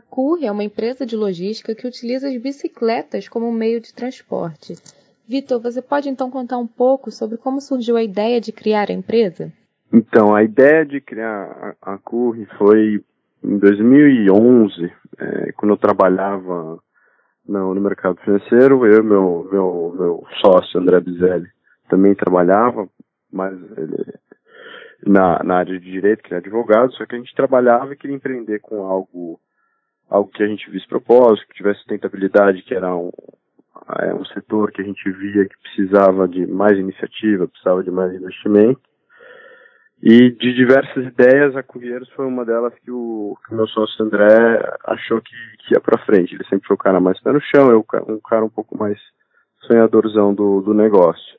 A CUR é uma empresa de logística que utiliza as bicicletas como meio de transporte. Vitor, você pode então contar um pouco sobre como surgiu a ideia de criar a empresa? Então, a ideia de criar a, a CUR foi em 2011, é, quando eu trabalhava no, no, mercado financeiro, eu e meu, meu, meu sócio, André Bizelli, também trabalhava, mas ele, na, na área de direito, que é advogado, só que a gente trabalhava e queria empreender com algo algo que a gente visse propósito, que tivesse sustentabilidade, que era um, é, um setor que a gente via que precisava de mais iniciativa, precisava de mais investimento. E de diversas ideias, a Curieiros foi uma delas que o, que o meu sócio André achou que, que ia para frente. Ele sempre foi o cara mais pé no chão, eu um cara um pouco mais sonhadorzão do, do negócio.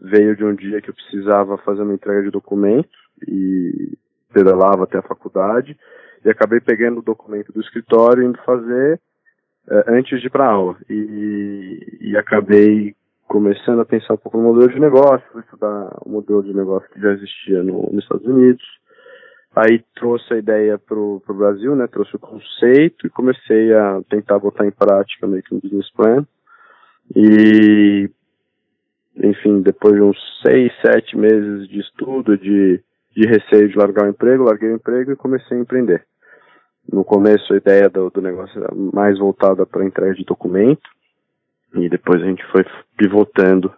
Veio de um dia que eu precisava fazer uma entrega de documento e pedalava até a faculdade e acabei pegando o documento do escritório e indo fazer uh, antes de ir para aula. E, e acabei começando a pensar um pouco no modelo de negócio, estudar o modelo de negócio que já existia no, nos Estados Unidos. Aí trouxe a ideia para o Brasil, né? Trouxe o conceito e comecei a tentar botar em prática meio que um business plan. E, enfim, depois de uns seis, sete meses de estudo, de, de receio de largar o emprego, larguei o emprego e comecei a empreender. No começo a ideia do, do negócio era mais voltada para entrega de documento e depois a gente foi pivotando,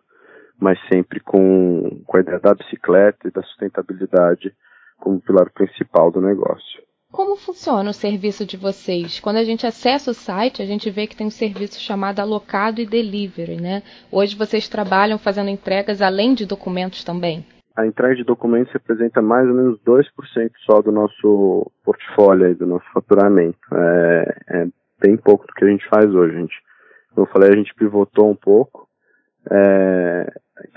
mas sempre com, com a ideia da bicicleta e da sustentabilidade como pilar principal do negócio. Como funciona o serviço de vocês? Quando a gente acessa o site, a gente vê que tem um serviço chamado Alocado e Delivery, né? Hoje vocês trabalham fazendo entregas além de documentos também? A entrega de documentos representa mais ou menos 2% só do nosso portfólio e do nosso faturamento. É, é, bem pouco do que a gente faz hoje, gente. Como eu falei, a gente pivotou um pouco. É,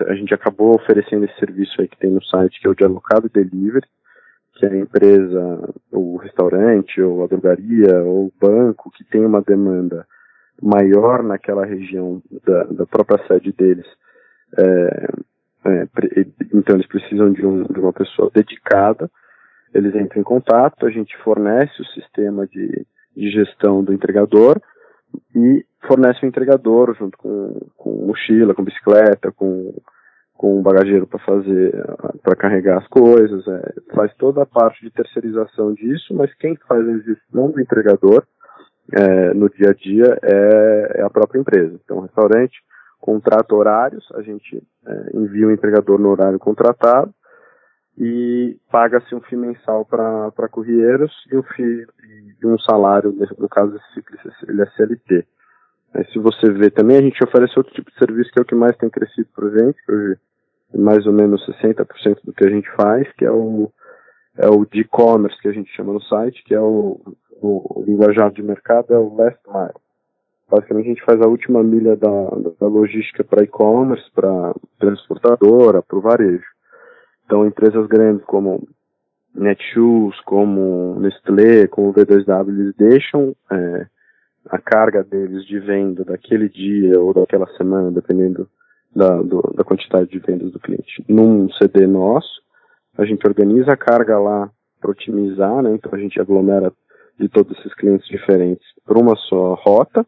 a gente acabou oferecendo esse serviço aí que tem no site, que é o de alocado delivery, que é a empresa, o restaurante, ou a drogaria, ou o banco, que tem uma demanda maior naquela região da, da própria sede deles, é, é, então eles precisam de, um, de, uma pessoa dedicada. Eles entram em contato, a gente fornece o sistema de, de gestão do entregador e fornece o entregador junto com, com mochila, com bicicleta, com, com um bagageiro para fazer, para carregar as coisas, é, faz toda a parte de terceirização disso, mas quem faz a gestão do entregador é, no dia a dia é, é, a própria empresa. Então, o restaurante contrata horários, a gente é, envia o entregador no horário contratado e paga-se um FII mensal para courieiros e um FII e um salário, no caso desse ele é CLT. É, se você vê também, a gente oferece outro tipo de serviço que é o que mais tem crescido por gente, hoje é mais ou menos 60% do que a gente faz, que é o, é o de e-commerce que a gente chama no site, que é o, o linguajar de mercado, é o last mile. Basicamente, a gente faz a última milha da, da logística para e-commerce, para transportadora, para o varejo. Então, empresas grandes como Netshoes, como Nestlé, como V2W, eles deixam é, a carga deles de venda daquele dia ou daquela semana, dependendo da, do, da quantidade de vendas do cliente, num CD nosso. A gente organiza a carga lá para otimizar, né? Então a gente aglomera de todos esses clientes diferentes para uma só rota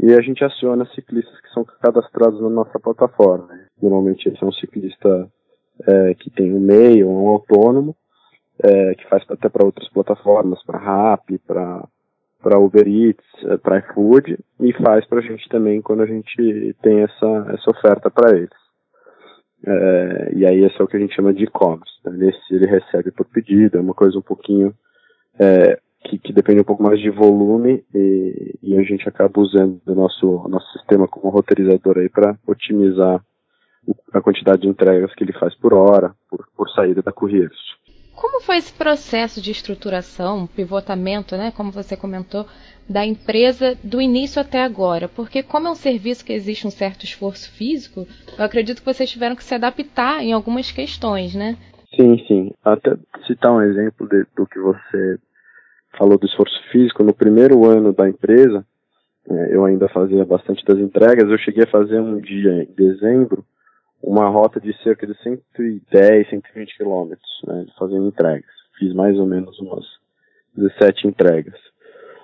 e a gente aciona ciclistas que são cadastrados na nossa plataforma. Normalmente esse é um ciclista é, que tem um MEI ou um autônomo, é, que faz até para outras plataformas, para RAP, para para Uber Eats, é, para iFood, e faz para a gente também quando a gente tem essa, essa oferta para eles. É, e aí esse é o que a gente chama de e-commerce. Né? Esse ele recebe por pedido, é uma coisa um pouquinho é, que, que, depende um pouco mais de volume e, e a gente acaba usando o nosso, nosso sistema como roteirizador aí para otimizar a quantidade de entregas que ele faz por hora, por, por saída da Correios. Como foi esse processo de estruturação, pivotamento, né, como você comentou, da empresa do início até agora? Porque como é um serviço que existe um certo esforço físico, eu acredito que vocês tiveram que se adaptar em algumas questões, né? Sim, sim. Até citar um exemplo de, do que você falou do esforço físico, no primeiro ano da empresa, é, eu ainda fazia bastante das entregas, eu cheguei a fazer um dia em dezembro, uma rota de cerca de 110, 120 quilômetros, né, fazendo entregas. Fiz mais ou menos umas 17 entregas.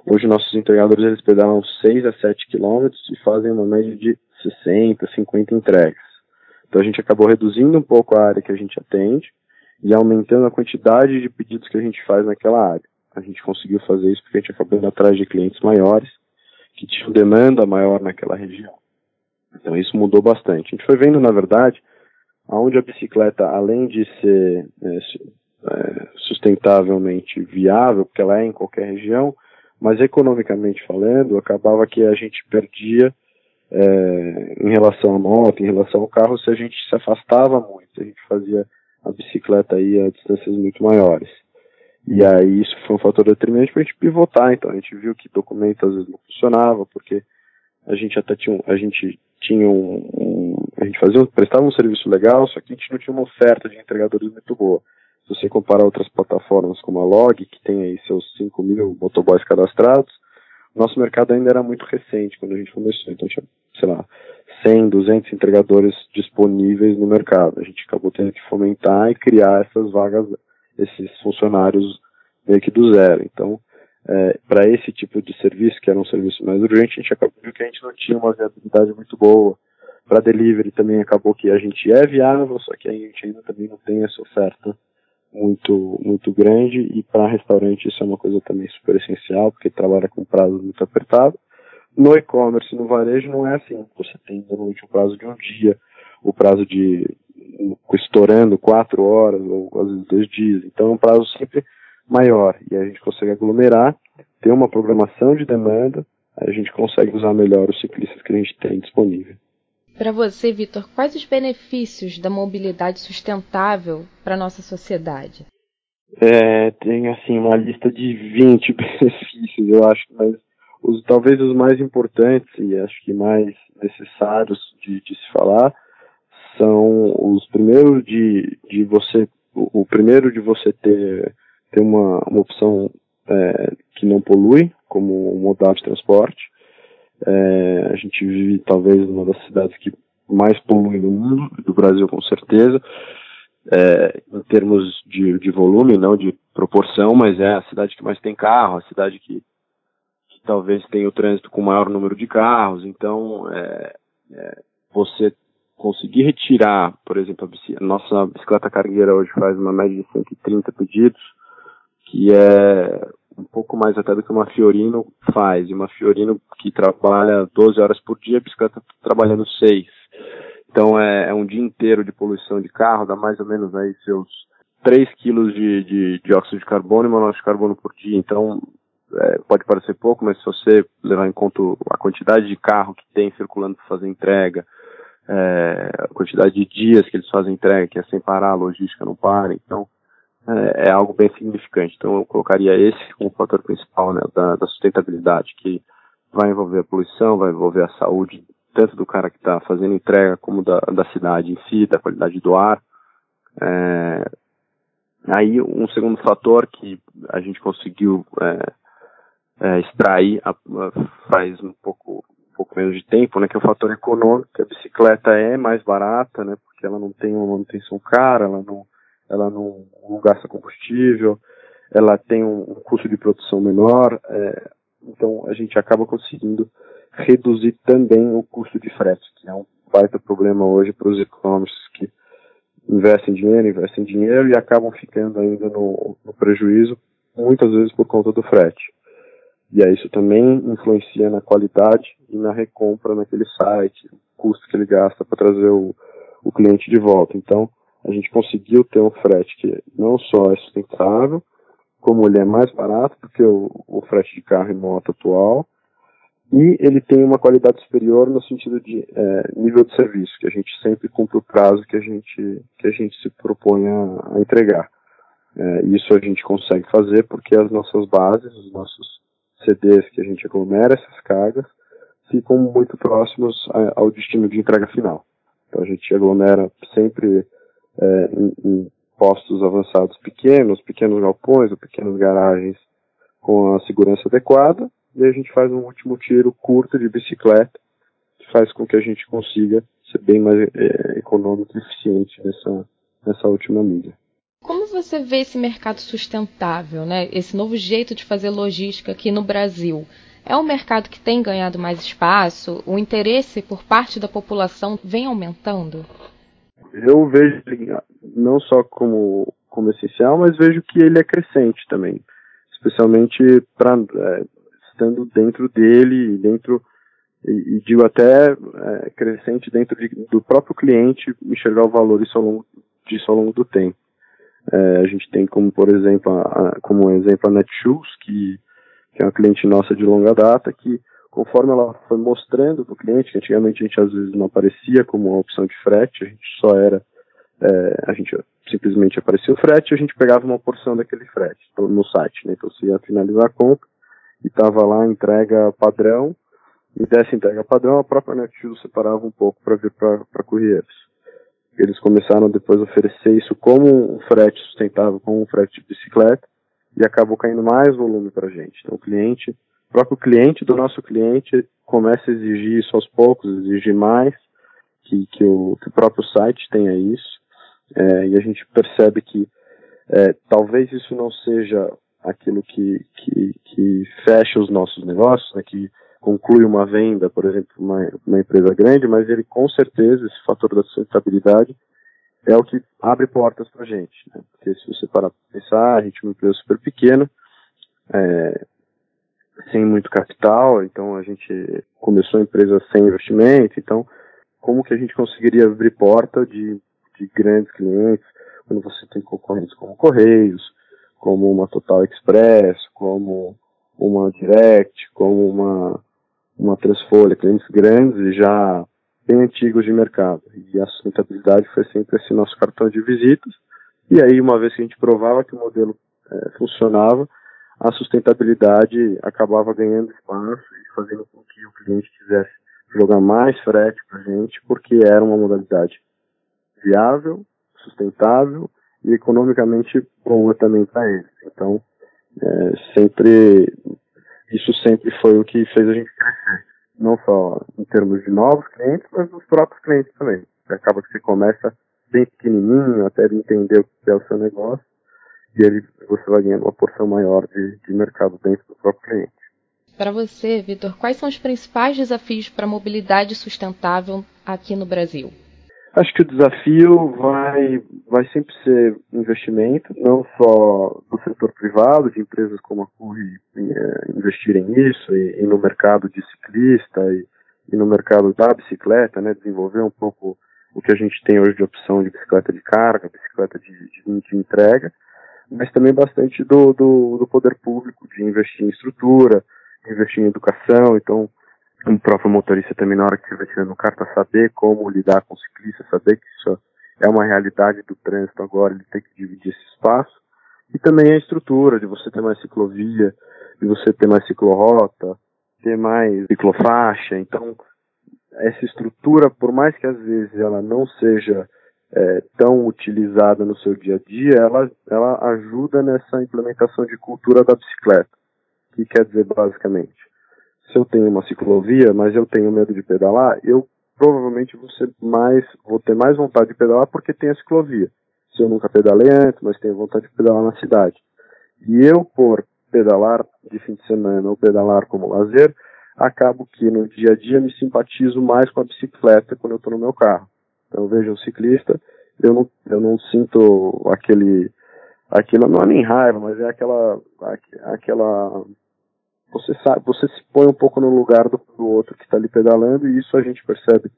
Hoje nossos entregadores eles pedalam 6 a 7 quilômetros e fazem uma média de 60, 50 entregas. Então a gente acabou reduzindo um pouco a área que a gente atende e aumentando a quantidade de pedidos que a gente faz naquela área. A gente conseguiu fazer isso porque a gente acabou indo atrás de clientes maiores que tinham demanda maior naquela região. Então isso mudou bastante. A gente foi vendo, na verdade, aonde a bicicleta, além de ser é, é, sustentavelmente viável, porque ela é em qualquer região, mas economicamente falando, acabava que a gente perdia é, em relação à moto, em relação ao carro, se a gente se afastava muito, a gente fazia a bicicleta aí a distâncias muito maiores. E aí isso foi um fator determinante para a gente pivotar, então a gente viu que documento às vezes não funcionava, porque a gente até tinha, a gente tinha um, um a gente fazia, prestava um serviço legal, só que a gente não tinha uma oferta de entregadores muito boa. Se você comparar outras plataformas como a Log, que tem aí seus 5 mil motoboys cadastrados, nosso mercado ainda era muito recente quando a gente começou, então tinha, sei lá, 100, 200 entregadores disponíveis no mercado. A gente acabou tendo que fomentar e criar essas vagas, esses funcionários meio que do zero. Então, é, para esse tipo de serviço, que era um serviço mais urgente, a gente acabou que a gente não tinha uma viabilidade muito boa. Para delivery também acabou que a gente é viável, só que a gente ainda também não tem essa oferta muito muito grande e para restaurante isso é uma coisa também super essencial porque trabalha com prazo muito apertado no e-commerce no varejo não é assim você tem normalmente um prazo de um dia o prazo de estourando quatro horas ou às vezes dois dias. Então é um prazo sempre maior. E a gente consegue aglomerar ter uma programação de demanda a gente consegue usar melhor os ciclistas que a gente tem disponível. Para você, Vitor, quais os benefícios da mobilidade sustentável para a nossa sociedade? É, tem assim uma lista de 20 benefícios, eu acho, mas os, talvez os mais importantes e acho que mais necessários de, de se falar são os primeiros de, de você, o, o primeiro de você ter, ter uma, uma opção é, que não polui como modal de transporte, é, a gente vive talvez numa das cidades que mais poluem do mundo, do Brasil com certeza, é, em termos de, de, volume, não de proporção, mas é a cidade que mais tem carro, a cidade que, que talvez tenha o trânsito com maior número de carros. Então, é, é você conseguir retirar, por exemplo, a, nossa bicicleta cargueira hoje faz uma média de 130 pedidos, que é um pouco mais até do que uma Fiorino faz. E uma Fiorino que trabalha 12 horas por dia, a bicicleta trabalhando 6. Então é, é, um dia inteiro de poluição de carro, dá mais ou menos aí seus 3 quilos de, de dióxido de carbono e monóxido de carbono por dia. Então é, pode parecer pouco, mas se você levar em conta a quantidade de carro que tem circulando para fazer entrega, é, a quantidade de dias que eles fazem entrega, que é sem parar, a logística não para, então é, é, algo bem significante. Então eu colocaria esse como fator principal né, da, da, sustentabilidade, que vai envolver a poluição, vai envolver a saúde tanto do cara que está fazendo entrega como da, da cidade em si, da qualidade do ar. É, aí um segundo fator que a gente conseguiu é, é, extrair a, a, faz um pouco pouco menos de tempo, né, que é o fator econômico. A bicicleta é mais barata, né, porque ela não tem uma manutenção cara, ela não ela não, não gasta combustível, ela tem um, um custo de produção menor, é, então a gente acaba conseguindo reduzir também o custo de frete, que é um baita problema hoje para os e-commerce que investem dinheiro, investem dinheiro e acabam ficando ainda no, no prejuízo, muitas vezes por conta do frete. E aí isso também influencia na qualidade e na recompra naquele site, o custo que ele gasta para trazer o, o cliente de volta. Então, a gente conseguiu ter um frete que não só é sustentável, como ele é mais barato do que o, o frete de carro e moto atual, e ele tem uma qualidade superior no sentido de é, nível de serviço, que a gente sempre cumpre o prazo que a gente, que a gente se propõe a, a entregar. É, isso a gente consegue fazer porque as nossas bases, os nossos CDs que a gente aglomera, essas cargas, ficam muito próximos ao destino de entrega final. Então a gente aglomera sempre é, em, em, postos avançados pequenos, pequenos galpões ou pequenas garagens com a segurança adequada, e a gente faz um último tiro curto de bicicleta, que faz com que a gente consiga ser bem mais é, econômico e eficiente nessa, nessa última milha. Você vê esse mercado sustentável, né? Esse novo jeito de fazer logística aqui no Brasil? É um mercado que tem ganhado mais espaço? O interesse por parte da população vem aumentando? Eu vejo não só como, como essencial, mas vejo que ele é crescente também, especialmente para é, estando dentro dele, dentro e, e digo até é, crescente dentro de, do próprio cliente enxergar o valor disso ao longo, disso ao longo do tempo. É, a gente tem como, por exemplo, a, a, como exemplo a Netshoes, que, que é uma cliente nossa de longa data, que conforme ela foi mostrando para o cliente, que antigamente a gente às vezes não aparecia como uma opção de frete, a gente só era, é, a gente simplesmente aparecia o frete a gente pegava uma porção daquele frete no site, né? Então você ia finalizar a compra e estava lá entrega padrão, e dessa entrega padrão a própria Netshoes separava um pouco para vir para Correios. Eles começaram depois a oferecer isso como um frete sustentável, como um frete de bicicleta, e acabou caindo mais volume para a gente. Então o cliente, o próprio cliente do nosso cliente começa a exigir isso aos poucos, exigir mais, que, que, o, que o próprio site tenha isso, é, e a gente percebe que é, talvez isso não seja aquilo que, que, que fecha os nossos negócios, né, que conclui uma venda, por exemplo, uma, uma empresa grande, mas ele com certeza, esse fator da sustentabilidade, é o que abre portas para a gente. Né? Porque se você parar para pensar, a gente é uma empresa super pequena, é, sem muito capital, então a gente começou a empresa sem investimento, então como que a gente conseguiria abrir porta de, de grandes clientes quando você tem concorrentes como Correios, como uma Total Express, como uma Direct, como uma uma Transfolha, clientes grandes e já bem antigos de mercado. E a sustentabilidade foi sempre esse nosso cartão de visitas. E aí, uma vez que a gente provava que o modelo é, funcionava, a sustentabilidade acabava ganhando espaço e fazendo com que o cliente quisesse jogar mais frete para a gente, porque era uma modalidade viável, sustentável e economicamente boa também para eles. Então, é, sempre isso sempre foi o que fez a gente crescer. Não só em termos de novos clientes, mas dos próprios clientes também. Acaba que você começa bem pequenininho, até de entender o que é o seu negócio, e ele, você vai ganhando uma porção maior de, de mercado dentro do próprio cliente. Para você, Vitor, quais são os principais desafios para a mobilidade sustentável aqui no Brasil? Acho que o desafio vai, vai sempre ser investimento, não só do setor privado, de empresas como a Curry é, investirem nisso, e, e, no mercado de ciclista, e, e, no mercado da bicicleta, né, desenvolver um pouco o que a gente tem hoje de opção de bicicleta de carga, bicicleta de, de, de entrega, mas também bastante do, do, do poder público, de investir em estrutura, investir em educação, então um próprio motorista também na hora que estiver tirando carta saber como lidar com o ciclista, saber que isso é uma realidade do trânsito agora, ele tem que dividir esse espaço. E também a estrutura de você ter mais ciclovia, de você ter mais ciclorota, ter mais ciclofaixa. Então, essa estrutura, por mais que às vezes ela não seja é, tão utilizada no seu dia a dia, ela, ela ajuda nessa implementação de cultura da bicicleta. O que quer dizer basicamente? Se eu tenho uma ciclovia, mas eu tenho medo de pedalar, eu provavelmente vou, mais, vou ter mais vontade de pedalar porque tem a ciclovia. Se eu nunca pedalei antes, mas tenho vontade de pedalar na cidade. E eu, por pedalar de fim de semana ou pedalar como lazer, acabo que no dia a dia me simpatizo mais com a bicicleta quando eu estou no meu carro. Então eu vejo um ciclista, eu não, eu não sinto aquele, aquilo não é nem raiva, mas é aquela, aquela você sabe, você se põe um pouco no lugar do, do outro que está ali pedalando e isso a gente percebe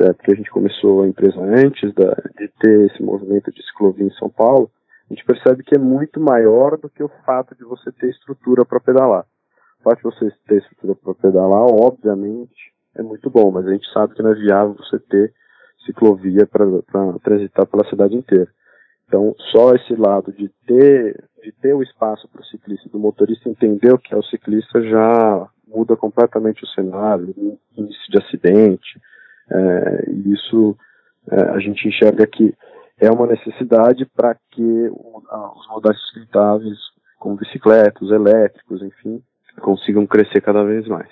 é, porque a gente começou a empresa antes da, de ter esse movimento de ciclovia em São Paulo, a gente percebe que é muito maior do que o fato de você ter estrutura para pedalar. O fato de você ter estrutura para pedalar, obviamente, é muito bom, mas a gente sabe que não é viável você ter ciclovia para transitar pela cidade inteira. Então, só esse lado de ter, de ter o espaço para o ciclista, do motorista entender o que é o ciclista, já muda completamente o cenário, o índice de acidente. É, isso é, a gente enxerga que é uma necessidade para que os modais sustentáveis, como bicicletas, elétricos, enfim, consigam crescer cada vez mais.